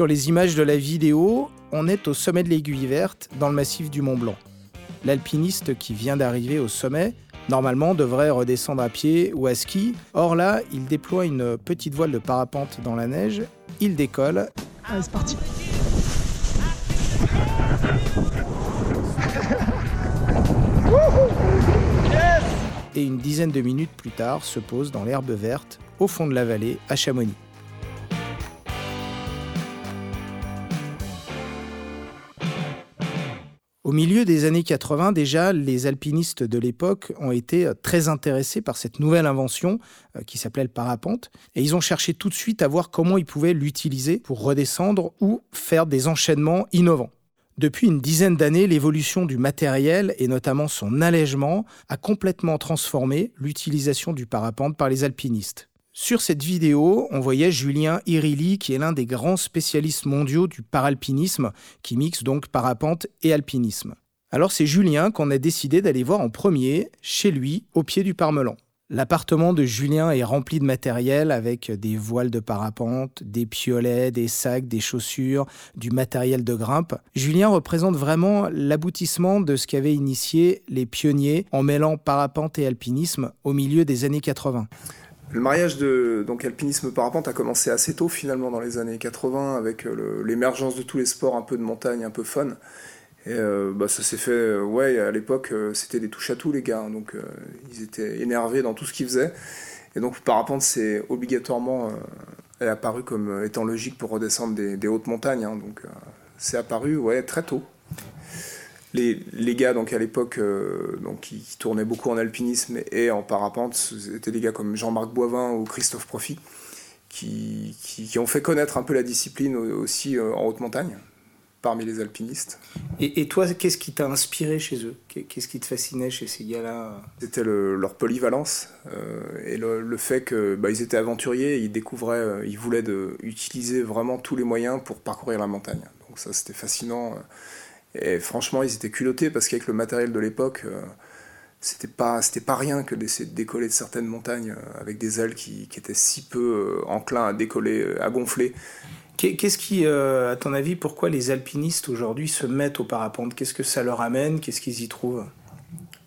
Sur les images de la vidéo, on est au sommet de l'aiguille verte, dans le massif du Mont Blanc. L'alpiniste qui vient d'arriver au sommet, normalement, devrait redescendre à pied ou à ski. Or là, il déploie une petite voile de parapente dans la neige, il décolle. Allez, c'est parti et une dizaine de minutes plus tard se pose dans l'herbe verte au fond de la vallée à Chamonix. Au milieu des années 80, déjà, les alpinistes de l'époque ont été très intéressés par cette nouvelle invention euh, qui s'appelait le parapente. Et ils ont cherché tout de suite à voir comment ils pouvaient l'utiliser pour redescendre ou faire des enchaînements innovants. Depuis une dizaine d'années, l'évolution du matériel et notamment son allègement a complètement transformé l'utilisation du parapente par les alpinistes. Sur cette vidéo, on voyait Julien Irilli, qui est l'un des grands spécialistes mondiaux du paralpinisme, qui mixe donc parapente et alpinisme. Alors c'est Julien qu'on a décidé d'aller voir en premier, chez lui, au pied du Parmelan. L'appartement de Julien est rempli de matériel avec des voiles de parapente, des piolets, des sacs, des chaussures, du matériel de grimpe. Julien représente vraiment l'aboutissement de ce qu'avaient initié les pionniers en mêlant parapente et alpinisme au milieu des années 80. Le mariage de donc alpinisme parapente a commencé assez tôt finalement dans les années 80 avec l'émergence de tous les sports un peu de montagne, un peu fun. Et euh, bah, ça s'est fait, euh, ouais, à l'époque, euh, c'était des touches à tout, les gars. Hein, donc, ils étaient énervés dans tout ce qu'ils faisaient. Et donc, parapente, c'est obligatoirement est apparu comme étant logique pour redescendre des, hautes montagnes. Hein. donc, c'est apparu, ouais, très tôt. Les, les gars, donc, à l'époque, donc, qui, tournaient beaucoup en alpinisme et en parapente, c'était des gars comme Jean-Marc Boivin ou Christophe Profit. Qui, qui, qui, ont fait connaître un peu la discipline aussi en haute montagne parmi les alpinistes. Et, toi, qu'est-ce qui t'a inspiré chez eux? Qu'est-ce qui te fascinait chez ces gars-là? C'était leur polyvalence euh, et le, fait qu'ils bah, étaient aventuriers, ils découvraient, euh, ils voulaient de, utiliser vraiment tous les moyens pour parcourir la montagne. Donc ça, c'était fascinant. Et franchement, ils étaient culottés parce qu'avec le matériel de l'époque, euh, c'était pas pas rien que d'essayer de décoller de certaines montagnes avec des ailes qui, qui étaient si peu enclins à décoller, à gonfler. Qu'est-ce qui, euh, à ton avis, pourquoi les alpinistes aujourd'hui se mettent au parapente? Qu'est-ce que ça leur amène? Qu'est-ce qu'ils y trouvent?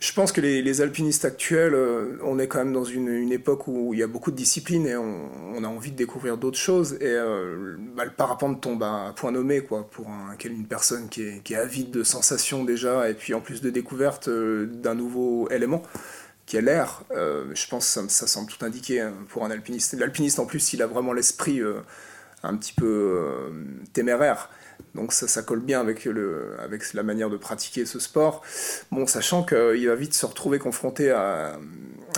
Je pense que les, alpinistes actuels, euh, on est quand même dans une, époque où il y a beaucoup de disciplines et on, a envie de découvrir d'autres choses. Et euh, bah, le parapente tombe à point nommé quoi, pour une personne qui est, avide de sensations déjà et puis en plus de découverte d'un nouveau élément qui est l'air. je pense que ça, ça semble tout indiqué hein, pour un alpiniste. L'alpiniste en plus, il a vraiment l'esprit un petit peu euh, téméraire. Donc ça, colle bien avec, le, avec la manière de pratiquer ce sport. Bon, sachant qu'il va vite se retrouver confronté à,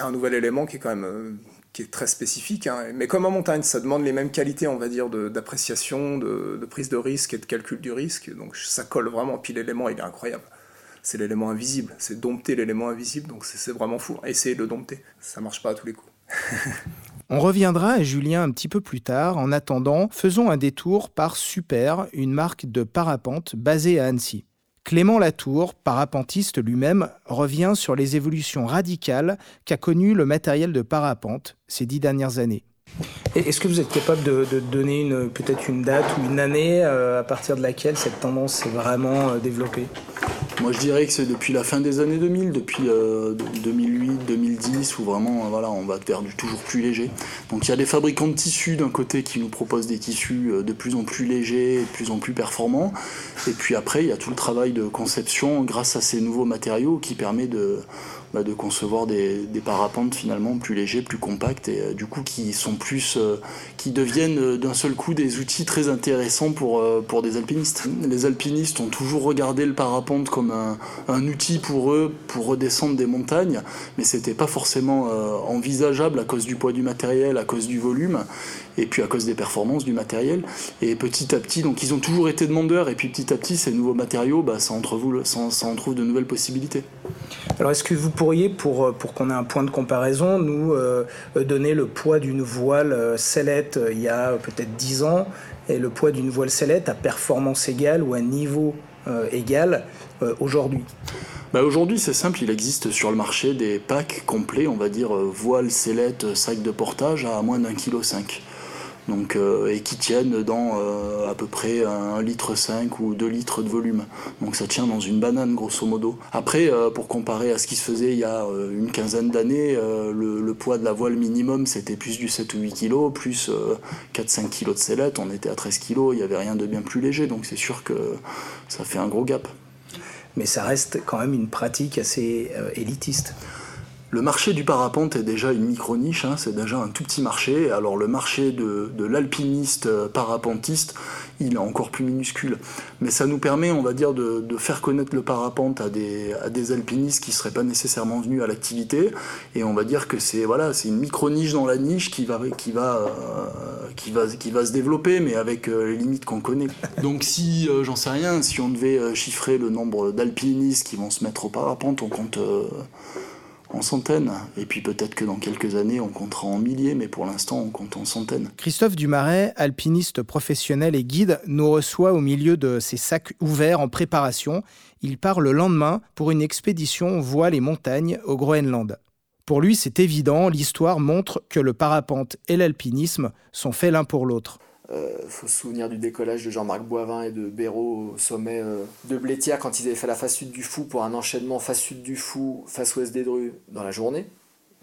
un nouvel élément qui est quand même euh, qui est très spécifique. Hein. Mais comme en montagne, ça demande les mêmes qualités, on va dire, d'appréciation, de, de, prise de risque et de calcul du risque. Donc ça colle vraiment. Puis l'élément, il est incroyable. C'est l'élément invisible. C'est dompter l'élément invisible. Donc c'est vraiment fou. Essayez de le dompter. Ça marche pas à tous les coups. On reviendra à Julien un petit peu plus tard. En attendant, faisons un détour par Super, une marque de parapente basée à Annecy. Clément Latour, parapentiste lui-même, revient sur les évolutions radicales qu'a connues le matériel de parapente ces dix dernières années. Est-ce que vous êtes capable de, donner peut-être une date ou une année euh, à partir de laquelle cette tendance s'est vraiment euh, développée? Moi, je dirais que c'est depuis la fin des années 2000, depuis 2008, euh, 2010, où vraiment, voilà, on va vers du toujours plus léger. Donc, il y a des fabricants de tissus d'un côté qui nous proposent des tissus euh, de plus en plus légers de plus en plus performants. Et puis après, il y a tout le travail de conception grâce à ces nouveaux matériaux qui permet de, bah, concevoir des, parapentes finalement plus légers, plus compacts et euh, du coup qui sont plus, euh, qui deviennent euh, d'un seul coup des outils très intéressants pour, pour des alpinistes. Les alpinistes ont toujours regardé le parapente comme un, un outil pour eux pour redescendre des montagnes, mais c'était pas forcément envisageable à cause du poids du matériel, à cause du volume et puis à cause des performances du matériel. Et petit à petit, donc ils ont toujours été demandeurs, et puis petit à petit, ces nouveaux matériaux, bah, ça, en trouve, ça, en trouve de nouvelles possibilités. Alors est-ce que vous pourriez, pour, pour qu'on ait un point de comparaison, nous euh, donner le poids d'une voile euh, sellette euh, il y a peut-être 10 ans, et le poids d'une voile sellette à performance égale ou à niveau égal aujourd'hui? Bah Aujourd'hui, c'est simple, il existe sur le marché des packs complets, on va dire voile, sellette, sac de portage à moins d'un kilo cinq. Donc, euh, et qui tiennent dans euh, à peu près un litre 5 ou 2 litres de volume. Donc ça tient dans une banane grosso modo. Après, euh, pour comparer à ce qui se faisait il y a une quinzaine d'années, le, poids de la voile minimum c'était plus du 7 ou 8 kg, plus 4-5 kg de sellette, on était à 13 kg, il n'y avait rien de bien plus léger, donc c'est sûr que ça fait un gros gap. Mais ça reste quand même une pratique assez élitiste. Le marché du parapente est déjà une micro-niche, hein, c'est déjà un tout petit marché. Alors le marché de, l'alpiniste euh, parapentiste, il est encore plus minuscule. Mais ça nous permet, on va dire, de, faire connaître le parapente à des, alpinistes qui ne seraient pas nécessairement venus à l'activité. Et on va dire que c'est voilà, une micro-niche dans la niche qui va, euh, se développer, mais avec euh, les limites qu'on connaît. Donc si, j'en sais rien, si on devait chiffrer le nombre d'alpinistes qui vont se mettre au parapente, on compte en centaines. Et puis peut-être que dans quelques années, on comptera en milliers, mais pour l'instant, on compte en centaines. Christophe Dumaret, alpiniste professionnel et guide, nous reçoit au milieu de ses sacs ouverts en préparation. Il part le lendemain pour une expédition voile et montagne au Groenland. Pour lui, c'est évident, l'histoire montre que le parapente et l'alpinisme sont faits l'un pour l'autre. Il euh, faut se souvenir du décollage de Jean-Marc Boivin et de Béraud au sommet euh, de Blétière quand ils avaient fait la face sud du Fou pour un enchaînement face sud du Fou, face ouest des Drus dans la journée.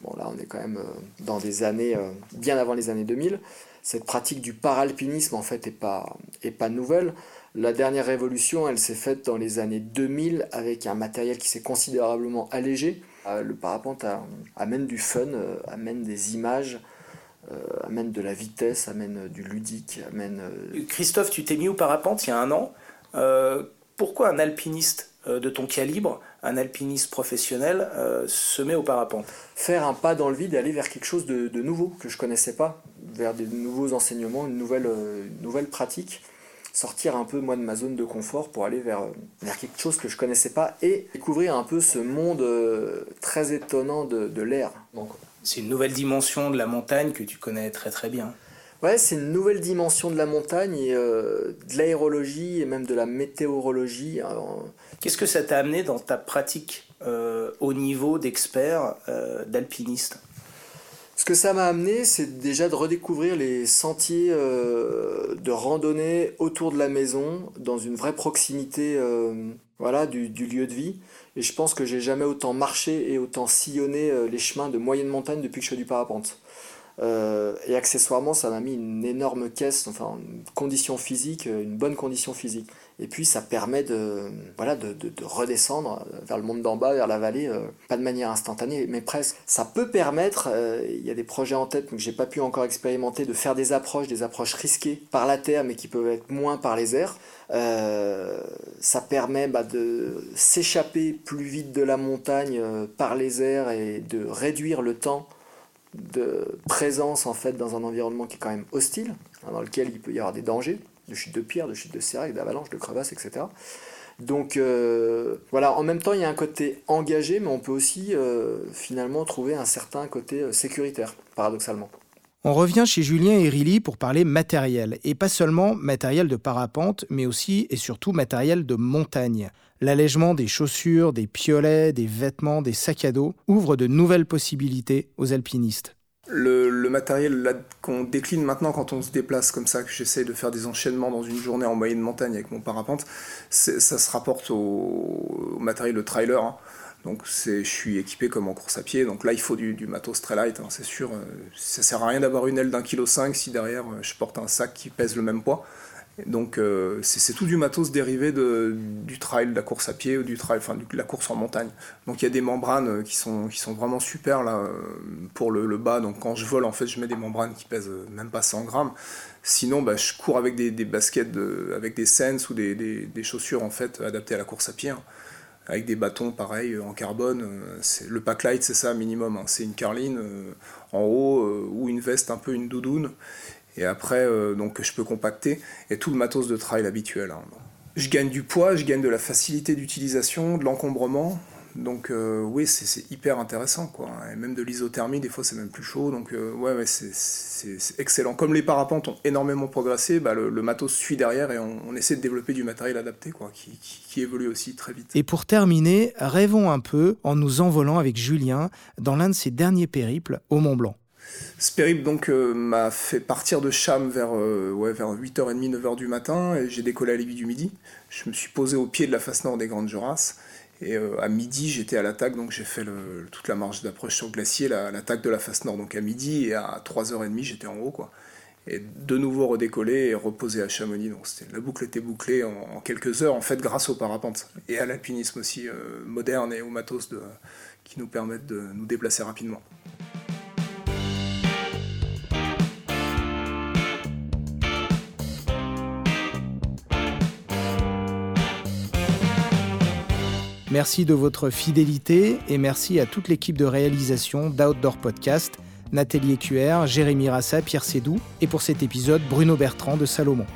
Bon là on est quand même euh, dans des années bien avant les années 2000. Cette pratique du paralpinisme en fait est pas, est pas nouvelle. La dernière révolution elle s'est faite dans les années 2000 avec un matériel qui s'est considérablement allégé. Le parapente amène du fun, amène des images amène de la vitesse, amène du ludique, amène... Euh, Christophe, tu t'es mis au parapente il y a un an. Euh, pourquoi un alpiniste de ton calibre, un alpiniste professionnel, se met au parapente? Faire un pas dans le vide et aller vers quelque chose de, nouveau que je connaissais pas, vers des nouveaux enseignements, une nouvelle, nouvelle pratique sortir un peu moi de ma zone de confort pour aller vers, vers quelque chose que je connaissais pas et découvrir un peu ce monde très étonnant de, de l'air. C'est une nouvelle dimension de la montagne que tu connais très très bien. Ouais, c'est une nouvelle dimension de la montagne et euh, de l'aérologie et même de la météorologie. Qu'est-ce que ça t'a amené dans ta pratique euh, au niveau d'expert, euh, d'alpiniste? Ce que ça m'a amené, c'est déjà de redécouvrir les sentiers de randonnée autour de la maison, dans une vraie proximité voilà, du, lieu de vie. Et je pense que j'ai jamais autant marché et autant sillonné euh, les chemins de moyenne montagne depuis que je fais du parapente. Euh, et accessoirement, ça m'a mis une énorme caisse, enfin une condition physique, euh, une bonne condition physique. Et puis ça permet de, voilà, de, de, de redescendre vers le monde d'en bas, vers la vallée, pas de manière instantanée, mais presque. Ça peut permettre, il y a des projets en tête que j'ai pas pu encore expérimenter, de faire des approches, des approches risquées par la terre, mais qui peuvent être moins par les airs. Euh, ça permet bah, de s'échapper plus vite de la montagne euh, par les airs et de réduire le temps de présence en fait dans un environnement qui est quand même hostile, hein, dans lequel il peut y avoir des dangers, de chute de pierre, de chute de sérail, d'avalanche, de crevasses, etc. Donc euh, voilà, en même temps il y a un côté engagé, mais on peut aussi finalement trouver un certain côté sécuritaire, paradoxalement. On revient chez Julien et Rilly pour parler matériel, et pas seulement matériel de parapente, mais aussi et surtout matériel de montagne. L'allègement des chaussures, des piolets, des vêtements, des sacs à dos ouvre de nouvelles possibilités aux alpinistes. Le, matériel qu'on décline maintenant quand on se déplace comme ça, que j'essaie de faire des enchaînements dans une journée en moyenne montagne avec mon parapente, ça se rapporte au, matériel de trailer. Hein. Donc je suis équipé comme en course à pied, donc là il faut du, matos très light, hein, c'est sûr. Euh, ça sert à rien d'avoir une aile d'un kilo 5 si derrière euh, je porte un sac qui pèse le même poids. Donc euh, c'est tout du matos dérivé du trail, de la course à pied ou du trail, enfin de la course en montagne. Donc il y a des membranes qui sont, qui sont vraiment super là pour le, bas. Donc quand je vole en fait je mets des membranes qui pèsent même pas 100 grammes. Sinon bah, je cours avec des, baskets avec des Sense ou des, des, chaussures en fait adaptées à la course à pied. Hein avec des bâtons pareils en carbone. Euh, le pack light, c'est ça minimum. Hein. C'est une carline euh, en haut euh, ou une veste un peu une doudoune. Et après, donc je peux compacter et tout le matos de trail habituel. Hein. Je gagne du poids, je gagne de la facilité d'utilisation, de l'encombrement. Donc euh, oui, c'est hyper intéressant, quoi. Et même de l'isothermie, des fois c'est même plus chaud. Donc euh, ouais, c'est excellent. Comme les parapentes ont énormément progressé, bah, le, matos suit derrière et on, essaie de développer du matériel adapté, quoi, qui, évolue aussi très vite. Et pour terminer, rêvons un peu en nous envolant avec Julien dans l'un de ses derniers périples au Mont Blanc. Ce périple donc m'a fait partir de Cham vers, ouais, vers 8h30, 9h du matin et j'ai décollé à l'Évi du Midi. Je me suis posé au pied de la face nord des Grandes Jorasses et à midi j'étais à l'attaque donc j'ai fait toute la marche d'approche sur le glacier, l'attaque de la face nord donc à midi et à 3h30 j'étais en haut quoi et de nouveau redécoller et reposer à Chamonix. Donc la boucle était bouclée en, quelques heures, en fait, grâce au parapente et à l'alpinisme aussi euh, moderne et au matos qui nous permettent de nous déplacer rapidement. Merci de votre fidélité et merci à toute l'équipe de réalisation d'Outdoor Podcast Nathalie QR, Jérémy Rassa, Pierre Sédou et pour cet épisode Bruno Bertrand de Salomon.